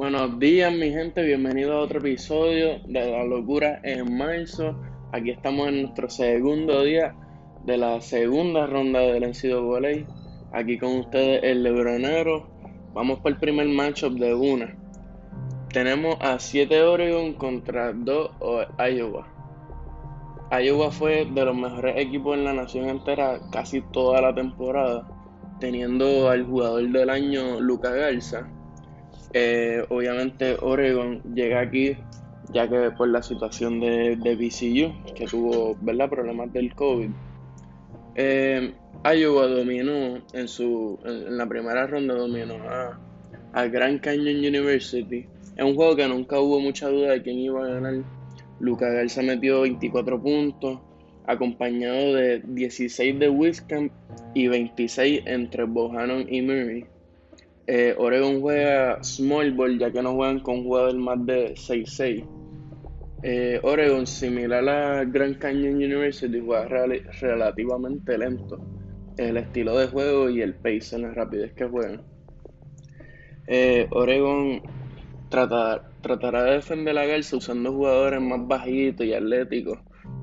Buenos días, mi gente. Bienvenido a otro episodio de La Locura en marzo. Aquí estamos en nuestro segundo día de la segunda ronda del NCAA. Aquí con ustedes el Lebronero. Vamos por el primer matchup de una. Tenemos a 7 Oregon contra 2 Iowa. Iowa fue de los mejores equipos en la nación entera casi toda la temporada, teniendo al jugador del año Luca Garza. Eh, obviamente Oregon llega aquí ya que por la situación de, BCU, que tuvo ¿verdad? problemas del COVID. Eh, Iowa dominó en, su, en, la primera ronda, dominó a, a Grand Canyon University. Es un juego que nunca hubo mucha duda de quién iba a ganar Luca Garza metió 24 puntos, acompañado de 16 de Wiscamp y 26 entre Bohannon y Murray. Eh, Oregon juega small ball ya que no juegan con jugadores más de 6-6. Eh, Oregon, similar a Grand Canyon University, juega relativamente lento. El estilo de juego y el pace en la rapidez que juegan. Eh, Oregon trata, tratará de defender la Garza usando jugadores más bajitos y atléticos.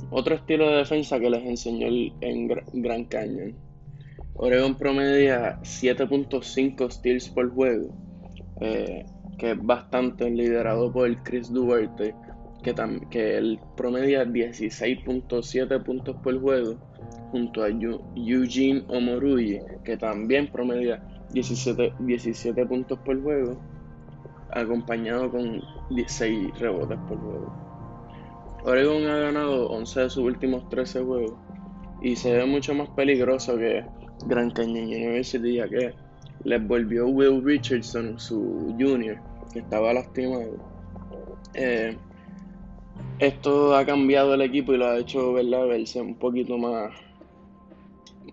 Otro estilo de defensa que les enseñó en Gran Canyon. Oregon promedia 7.5 steals por juego, eh, que es bastante liderado por Chris Duarte, que, él promedia 16.7 puntos por juego, junto a Eugene Omoruyi, que también promedia 17, 17 puntos por juego acompañado con 16 rebotes por juego. Oregon ha ganado 11 de sus últimos 13 juegos y se ve mucho más peligroso que Grand Canyon University ya que les volvió Will Richardson, su junior, que estaba lastimado. Eh, esto ha cambiado el equipo y lo ha hecho ¿verdad? verse un poquito más,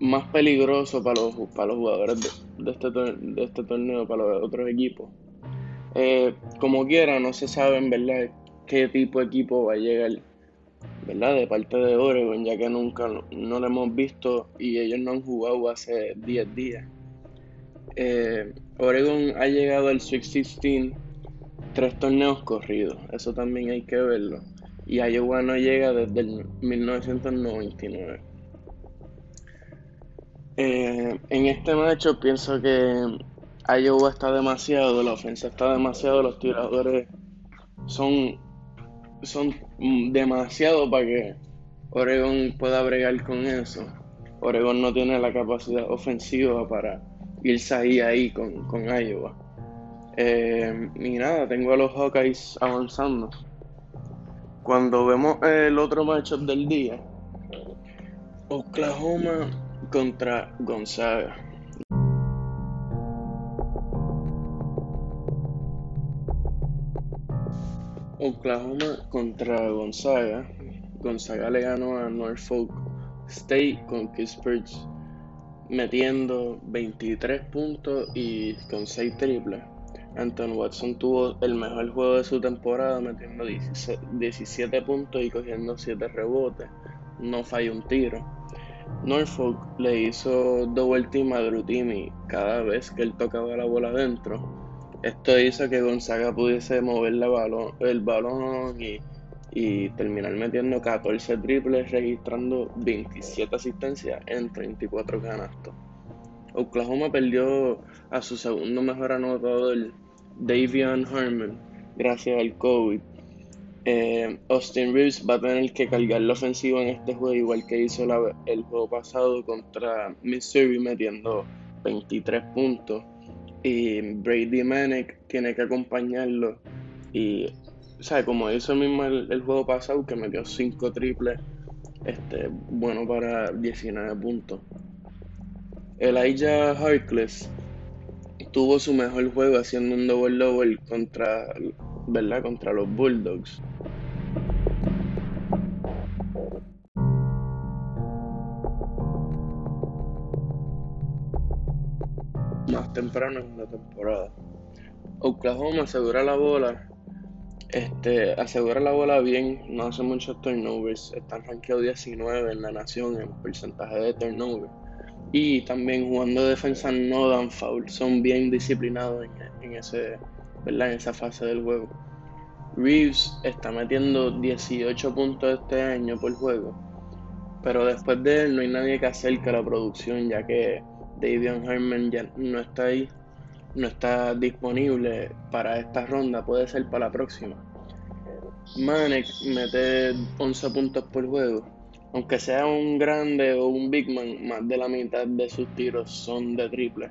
más peligroso para los, para los jugadores de, este, de este torneo, para los otros equipos. Eh, como quiera, no se sabe en verdad qué tipo de equipo va a llegar, ¿verdad? De parte de Oregon, ya que nunca no lo hemos visto y ellos no han jugado hace 10 días. Eh, Oregon ha llegado al Sweet 16 tres torneos corridos, eso también hay que verlo. Y Iowa no llega desde el 1999. Eh, en este macho pienso que Iowa está demasiado, la ofensa está demasiado, los tiradores son, son demasiado para que Oregon pueda bregar con eso. Oregon no tiene la capacidad ofensiva para irse ahí, ahí con, con Iowa. Eh, y nada, tengo a los Hawkeyes avanzando. Cuando vemos el otro matchup del día, Oklahoma contra Gonzaga. Oklahoma contra Gonzaga. Gonzaga le ganó a Norfolk State con Kispers metiendo 23 puntos y con 6 triples. Anton Watson tuvo el mejor juego de su temporada metiendo 17 puntos y cogiendo 7 rebotes. No falló un tiro. Norfolk le hizo double team a Drutimi cada vez que él tocaba la bola adentro esto hizo que Gonzaga pudiese mover el balón y, terminar metiendo 14 triples, registrando 27 asistencias en 34 canastos. Oklahoma perdió a su segundo mejor anotador, Davion Herman, gracias al COVID. Eh, Austin Reeves va a tener que cargar la ofensiva en este juego, igual que hizo el juego pasado contra Missouri, metiendo 23 puntos y Brady Manek tiene que acompañarlo. Y, o como hizo mismo el, juego pasado, que metió 5 triples, este, bueno para 19 puntos. Elijah Harkless tuvo su mejor juego haciendo un double double contra, ¿verdad? contra los Bulldogs. Temprano en la temporada. Oklahoma asegura la bola, este, asegura la bola bien, no hace muchos turnovers, están rankeados 19 en la nación en porcentaje de turnover. Y también jugando defensa no dan foul, son bien disciplinados en, ese, ¿verdad? En esa fase del juego. Reeves está metiendo 18 puntos este año por juego, pero después de él no hay nadie que acerque la producción, ya que Davion Herman ya no está ahí, no está disponible para esta ronda, puede ser para la próxima. Manek mete 11 puntos por juego. Aunque sea un grande o un big man, más de la mitad de sus tiros son de triple.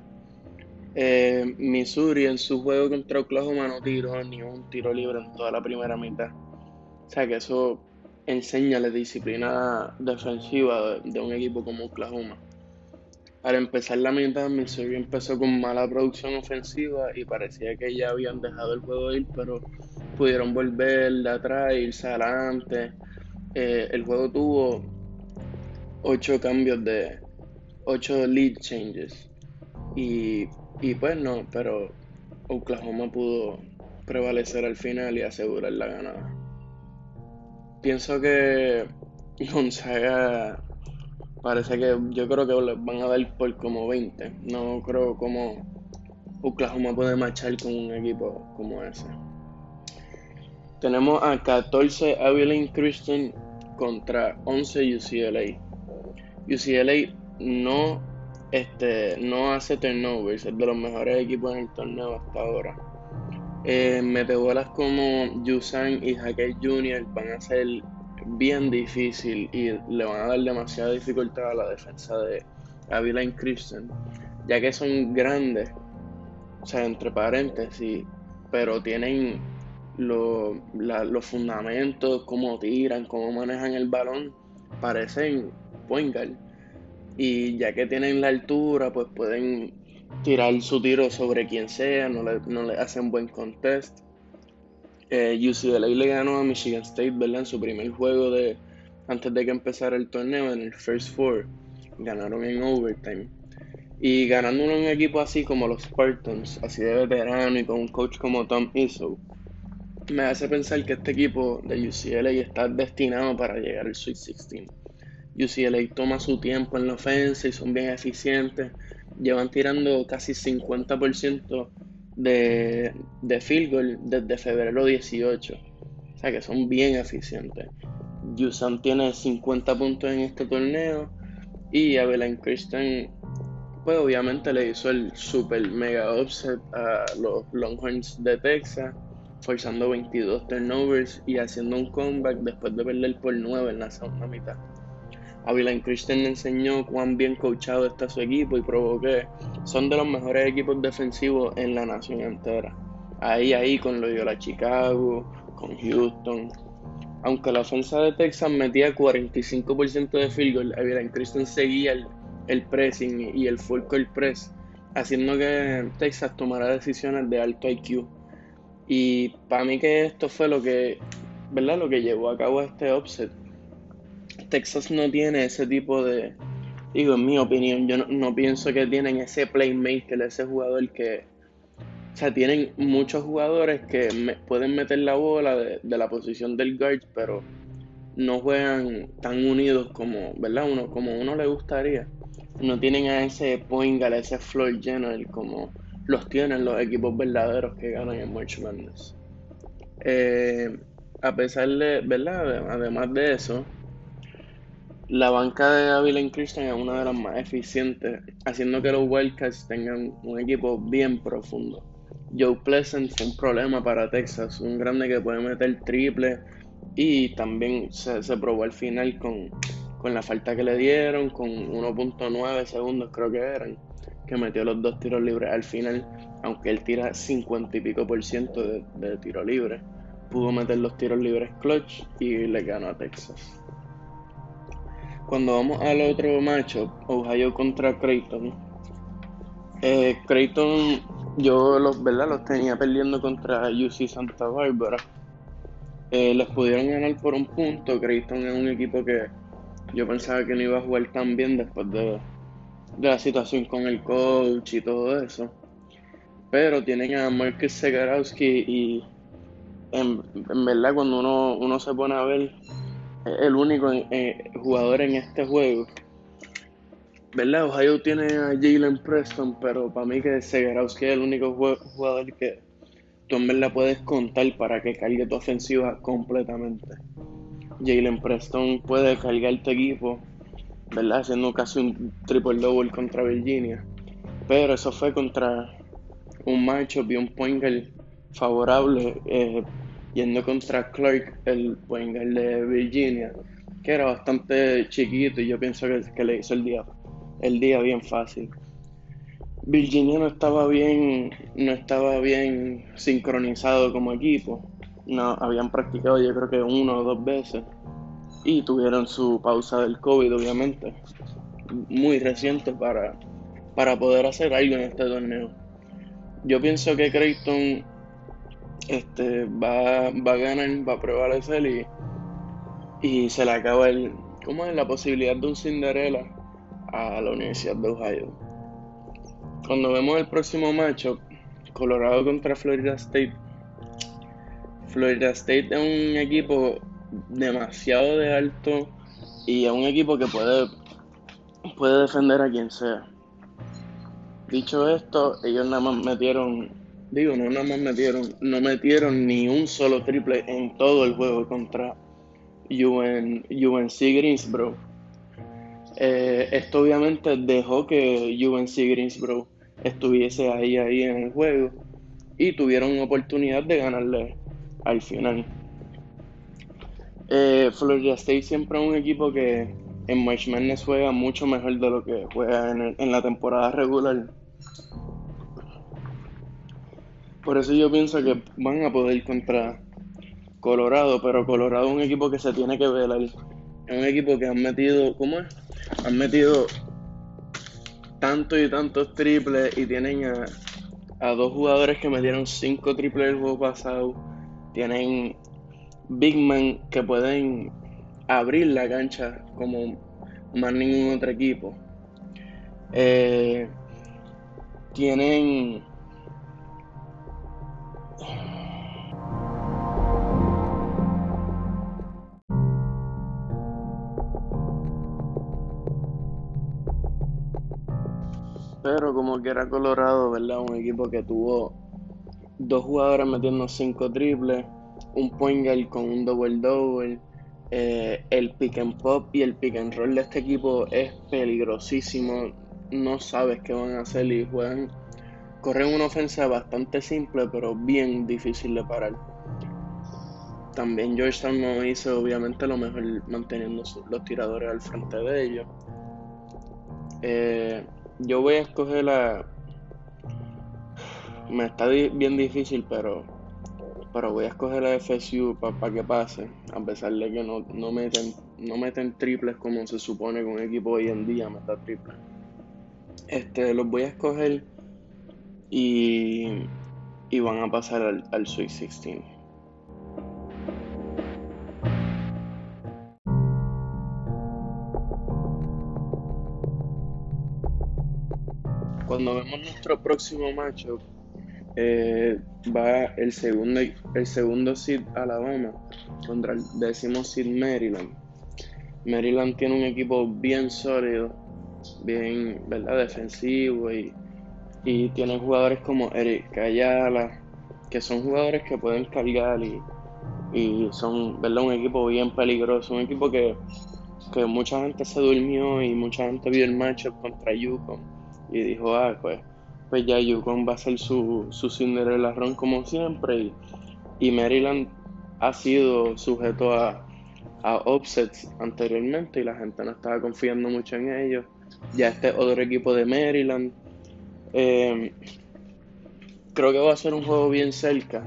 Eh, Missouri en su juego contra Oklahoma no tiró ni un tiro libre en toda la primera mitad. O sea que eso enseña la disciplina defensiva de, un equipo como Oklahoma. Al empezar la mitad, Missouri empezó con mala producción ofensiva y parecía que ya habían dejado el juego ir, pero pudieron volver de atrás, irse adelante. Eh, el juego tuvo ocho cambios de ocho lead changes y y pues no, pero Oklahoma pudo prevalecer al final y asegurar la ganada. Pienso que Gonzaga parece que yo creo que van a dar por como 20. No creo como Oklahoma puede marchar con un equipo como ese. Tenemos a 14 Abilene Christian contra 11 UCLA. UCLA no este, no hace turnovers, es de los mejores equipos en el torneo hasta ahora. Eh, metebolas como Yusan y Hackett Jr. van a ser bien difícil y le van a dar demasiada dificultad a la defensa de Avila Christian, ya que son grandes, o sea, entre paréntesis, pero tienen los fundamentos, cómo tiran, cómo manejan el balón, parecen point guard y ya que tienen la altura, pues pueden tirar su tiro sobre quien sea, no le, no le hacen buen contest. Eh, UCLA le ganó a Michigan State, ¿verdad? En su primer juego de antes de que empezara el torneo, en el First Four. Ganaron en overtime. Y ganando un equipo así como los Spartans, así de veterano y con un coach como Tom Izzo, me hace pensar que este equipo de UCLA está destinado para llegar al Sweet 16. UCLA toma su tiempo en la ofensa y son bien eficientes. Llevan tirando casi 50% de, de field goal desde febrero 18. O sea que son bien eficientes. USAM tiene 50 puntos en este torneo y Abilene Christian pues obviamente le hizo el super mega offset a los Longhorns de Texas, forzando 22 turnovers y haciendo un comeback después de perder por 9 en la segunda mitad. Avilan Christian enseñó cuán bien coachado está su equipo y probó que son de los mejores equipos defensivos en la nación entera. Ahí, ahí con Loyola Chicago, con Houston. Aunque la ofensa de Texas metía 45% de field goal, Avilan Christian seguía el, pressing y el full court press, haciendo que Texas tomara decisiones de alto IQ. Y para mí que esto fue lo que, ¿verdad? Lo que llevó a cabo este offset Texas no tiene ese tipo de, digo, en mi opinión, yo no, pienso que tienen ese playmaker, ese jugador que, o sea, tienen muchos jugadores que pueden meter la bola de, la posición del guard, pero no juegan tan unidos como, ¿verdad? Uno, como uno le gustaría. No tienen a ese point a ese floor general como los tienen los equipos verdaderos que ganan en March Madness. Eh, a pesar de, ¿verdad? Además de eso, la banca de Abilene Christian es una de las más eficientes, haciendo que los Wildcats tengan un equipo bien profundo. Joe Pleasant fue un problema para Texas, un grande que puede meter triple y también se, probó al final con, la falta que le dieron, con 1.9 segundos creo que eran, que metió los dos tiros libres al final, aunque él tira 50 y pico por ciento de tiro libre, pudo meter los tiros libres clutch y le ganó a Texas. Cuando vamos al otro macho, Ohio contra Creighton, eh, Creighton yo los, ¿verdad? los tenía perdiendo contra UC Santa Barbara. Eh, les pudieron ganar por un punto. Creighton es un equipo que yo pensaba que no iba a jugar tan bien después de, la situación con el coach y todo eso. Pero tienen a Marcus Segarowski y en, verdad cuando uno, uno se pone a ver el único eh, jugador en este juego. ¿Verdad? Ohio tiene a Jalen Preston, pero para mí que Segarowski es el único jugador que tú en verdad puedes contar para que cargue tu ofensiva completamente. Jalen Preston puede cargar tu equipo, ¿verdad? Haciendo casi un triple double contra Virginia. Pero eso fue contra un matchup y un point favorable, eh, yendo contra Clark, el de Virginia, que era bastante chiquito y yo pienso que, que le hizo el día, el día bien fácil. Virginia no estaba bien, no estaba bien sincronizado como equipo. No, habían practicado yo creo que una o dos veces. Y tuvieron su pausa del COVID, obviamente. Muy reciente para, para poder hacer algo en este torneo. Yo pienso que Creighton este, va, va a ganar, va a prevalecer y, y se le acaba el, ¿cómo es? la posibilidad de un Cinderella a la Universidad de Ohio cuando vemos el próximo matchup, Colorado contra Florida State, Florida State es un equipo demasiado de alto y es un equipo que puede, puede defender a quien sea. Dicho esto, ellos nada más metieron, digo, no nada más metieron, no metieron ni un solo triple en todo el juego contra UN, UNC Greensboro. Eh, esto obviamente dejó que UNC Greensboro estuviese ahí, ahí en el juego y tuvieron oportunidad de ganarle al final. Eh, Florida State siempre es un equipo que en March Madness juega mucho mejor de lo que juega en, en la temporada regular. Por eso yo pienso que van a poder contra Colorado, pero Colorado es un equipo que se tiene que ver Es un equipo que han metido, ¿cómo es? Han metido tantos y tantos triples y tienen a, dos jugadores que metieron cinco triples el juego pasado. Tienen big men que pueden abrir la cancha como más ningún otro equipo. Eh, tienen Pero como que era Colorado, ¿verdad? Un equipo que tuvo dos jugadores metiendo cinco triples, un point guard con un double double. Eh, el pick and pop y el pick and roll de este equipo es peligrosísimo. No sabes qué van a hacer y juegan. Corren una ofensa bastante simple, pero bien difícil de parar. También Georgetown no hizo obviamente lo mejor manteniendo los tiradores al frente de ellos. Eh, yo voy a escoger la. Me está bien difícil, pero. Pero voy a escoger la FSU para que pase. A pesar de que no, no, meten, no meten triples como se supone que un equipo hoy en día meta triples. Este, los voy a escoger y, y van a pasar al, al Sweet 16. Cuando vemos nuestro próximo matchup, eh, va el segundo, el segundo seed Alabama contra el décimo seed Maryland. Maryland tiene un equipo bien sólido, bien ¿verdad? defensivo y, y tiene jugadores como Eric Ayala, que son jugadores que pueden cargar y, y son ¿verdad? un equipo bien peligroso, un equipo que, que mucha gente se durmió y mucha gente vio el matchup contra Yukon y dijo, ah, pues, pues ya Yukon va a ser su, su Cinderella Run como siempre y, Maryland ha sido sujeto a, a offsets anteriormente y la gente no estaba confiando mucho en ellos. Ya este otro equipo de Maryland. Em, creo que va a ser un juego bien cerca.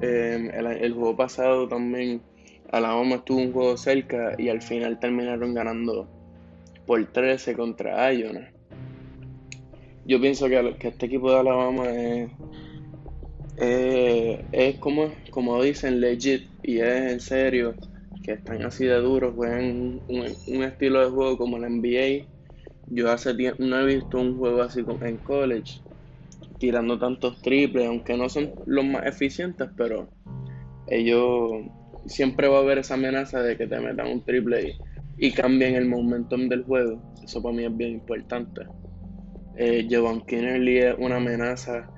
Em, el, juego pasado también Alabama estuvo un juego cerca y al final terminaron ganando por 13 contra Iona yo pienso que, este equipo de Alabama es, es como, como dicen, legit y es en serio, que están así de duros, juegan un, estilo de juego como el NBA. Yo hace tiempo no he visto un juego así como en college, tirando tantos triples, aunque no son los más eficientes, pero ellos siempre va a haber esa amenaza de que te metan un triple y, y cambien el momentum del juego. Eso para mí es bien importante. Eh, Jovan Kinnerly es una amenaza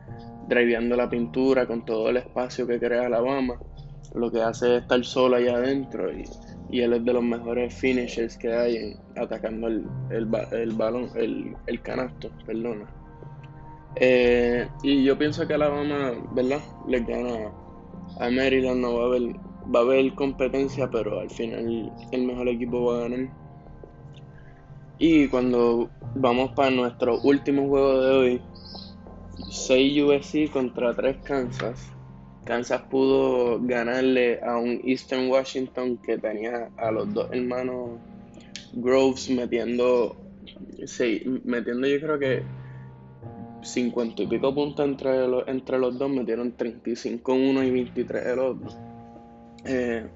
driveando la pintura con todo el espacio que crea Alabama. Lo que hace es estar solo allá adentro y, él es de los mejores finishers que hay atacando el, balón, el, canasto, perdona. Eh, y yo pienso que Alabama, ¿verdad? Le gana a Maryland, no va a haber, va a haber competencia, pero al final el mejor equipo va a ganar. Y cuando vamos para nuestro último juego de hoy, 6 USC contra 3 Kansas. Kansas pudo ganarle a un Eastern Washington que tenía a los dos hermanos Groves metiendo, sí, metiendo yo creo que 50 y pico puntos entre los, entre los dos, metieron 35 uno y 23 el otro. Eh,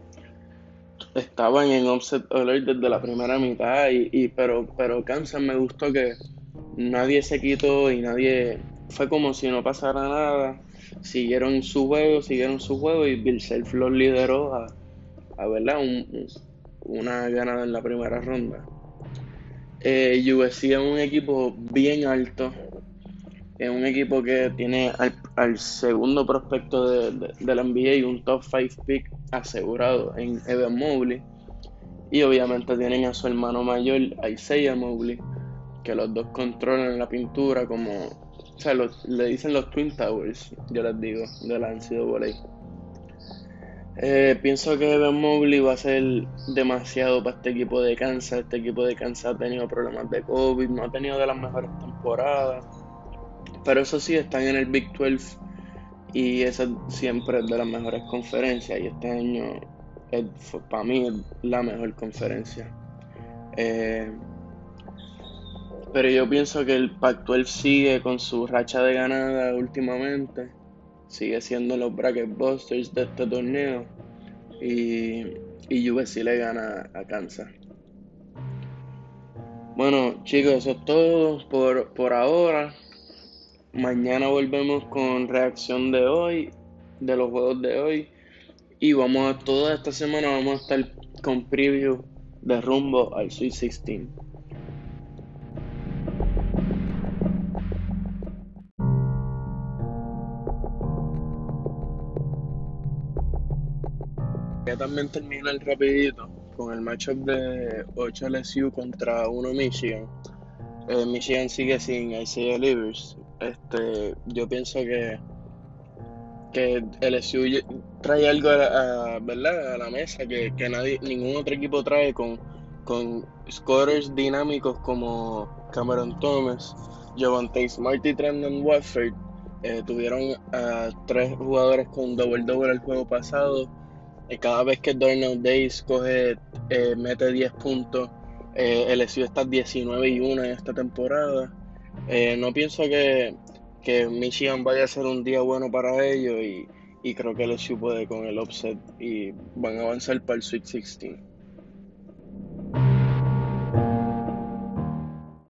estaban en offset alert desde la primera mitad, y, pero, pero Kansas me gustó que nadie se quitó y nadie fue como si no pasara nada. Siguieron su juego, siguieron su juego y Bill Self los lideró a, a ¿verdad? una ganada en la primera ronda. Eh, USC es un equipo bien alto. Es un equipo que tiene segundo prospecto de, la NBA y un top 5 pick asegurado en Evan Mobley. Y obviamente tienen a su hermano mayor, Isaiah Mobley, que los dos controlan la pintura como o sea, le dicen los Twin Towers, yo les digo, de la NCAA. Eh, pienso que Ben Mobley va a ser demasiado para este equipo de Kansas. Este equipo de Kansas ha tenido problemas de COVID, no ha tenido de las mejores temporadas. Pero eso sí, están en el Big 12 y esa siempre es de las mejores conferencias. Y este año, para mí, es la mejor conferencia. Eh, pero yo pienso que el Pac-12 sigue con su racha de ganada últimamente. Sigue siendo los bracket busters de este torneo. Y, y USC le gana a Kansas. Bueno, chicos, eso es todo por, por ahora. Mañana volvemos con reacción de hoy, de los juegos de hoy. Y vamos a toda esta semana vamos a estar con preview de rumbo al Sweet 16. también terminar rapidito con el matchup de 8 LSU contra 1 Michigan. Eh, Michigan sigue sin Isaiah Livers. Este, yo pienso que que LSU trae algo a, ¿verdad? a la mesa que, nadie, ningún otro equipo trae con, con scorers dinámicos como Cameron Thomas, Javante Smart y Trendon Watford. Eh, tuvieron a tres jugadores con double double el juego pasado cada vez que Darnell Days coge, eh, mete 10 puntos, eh, LSU está 19 y 1 en esta temporada. Eh, no pienso que, que, Michigan vaya a ser un día bueno para ellos y, y creo que LSU puede con el offset y van a avanzar para el Sweet 16.